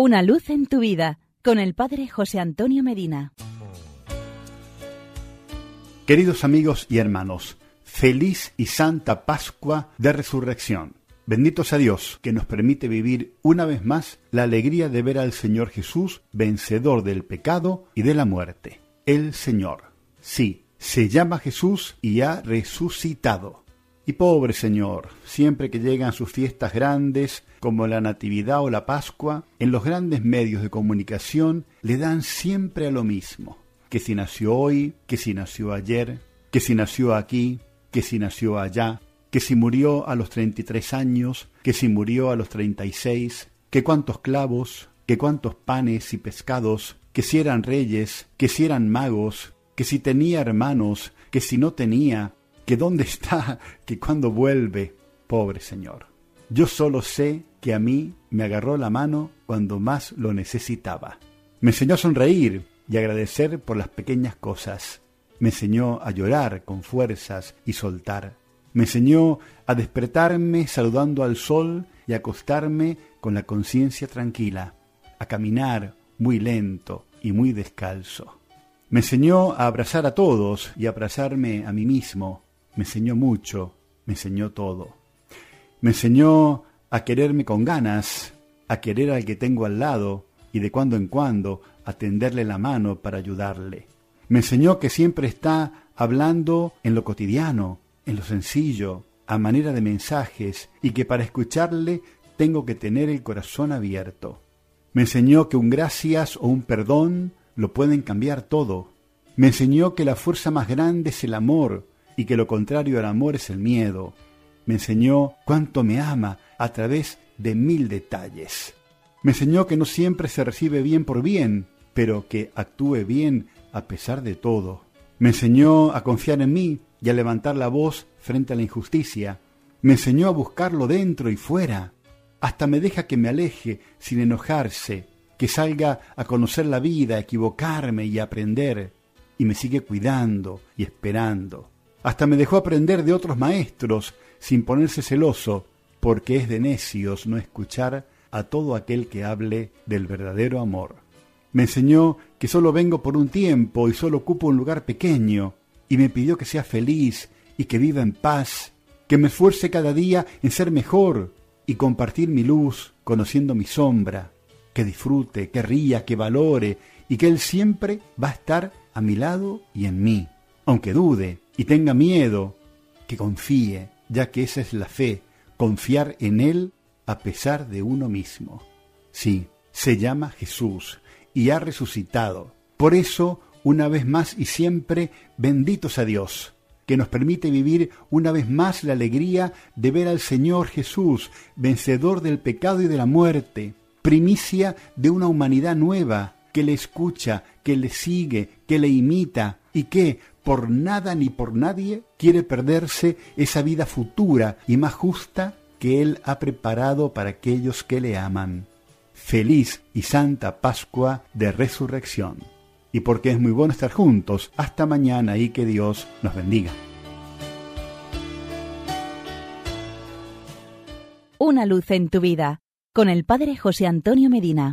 Una luz en tu vida con el Padre José Antonio Medina. Queridos amigos y hermanos, feliz y santa Pascua de Resurrección. Benditos a Dios que nos permite vivir una vez más la alegría de ver al Señor Jesús vencedor del pecado y de la muerte. El Señor. Sí, se llama Jesús y ha resucitado. Y pobre Señor, siempre que llegan sus fiestas grandes, como la Natividad o la Pascua, en los grandes medios de comunicación le dan siempre a lo mismo. Que si nació hoy, que si nació ayer, que si nació aquí, que si nació allá, que si murió a los 33 años, que si murió a los 36, que cuántos clavos, que cuántos panes y pescados, que si eran reyes, que si eran magos, que si tenía hermanos, que si no tenía, que dónde está, que cuándo vuelve, pobre Señor. Yo solo sé que a mí me agarró la mano cuando más lo necesitaba. Me enseñó a sonreír y agradecer por las pequeñas cosas. Me enseñó a llorar con fuerzas y soltar. Me enseñó a despertarme saludando al sol y acostarme con la conciencia tranquila, a caminar muy lento y muy descalzo. Me enseñó a abrazar a todos y a abrazarme a mí mismo, me enseñó mucho, me enseñó todo. Me enseñó a quererme con ganas, a querer al que tengo al lado y de cuando en cuando a tenderle la mano para ayudarle. Me enseñó que siempre está hablando en lo cotidiano, en lo sencillo, a manera de mensajes y que para escucharle tengo que tener el corazón abierto. Me enseñó que un gracias o un perdón lo pueden cambiar todo. Me enseñó que la fuerza más grande es el amor y que lo contrario al amor es el miedo. Me enseñó cuánto me ama a través de mil detalles. Me enseñó que no siempre se recibe bien por bien, pero que actúe bien a pesar de todo. Me enseñó a confiar en mí y a levantar la voz frente a la injusticia. Me enseñó a buscarlo dentro y fuera. Hasta me deja que me aleje sin enojarse, que salga a conocer la vida, a equivocarme y a aprender. Y me sigue cuidando y esperando. Hasta me dejó aprender de otros maestros sin ponerse celoso, porque es de necios no escuchar a todo aquel que hable del verdadero amor. Me enseñó que solo vengo por un tiempo y solo ocupo un lugar pequeño, y me pidió que sea feliz y que viva en paz, que me esfuerce cada día en ser mejor y compartir mi luz conociendo mi sombra, que disfrute, que ría, que valore y que Él siempre va a estar a mi lado y en mí, aunque dude, y tenga miedo, que confíe, ya que esa es la fe, confiar en Él a pesar de uno mismo. Sí, se llama Jesús y ha resucitado. Por eso, una vez más y siempre, benditos a Dios, que nos permite vivir una vez más la alegría de ver al Señor Jesús, vencedor del pecado y de la muerte, primicia de una humanidad nueva, que le escucha, que le sigue, que le imita y que, por nada ni por nadie quiere perderse esa vida futura y más justa que Él ha preparado para aquellos que le aman. Feliz y santa Pascua de Resurrección. Y porque es muy bueno estar juntos, hasta mañana y que Dios nos bendiga. Una luz en tu vida, con el Padre José Antonio Medina.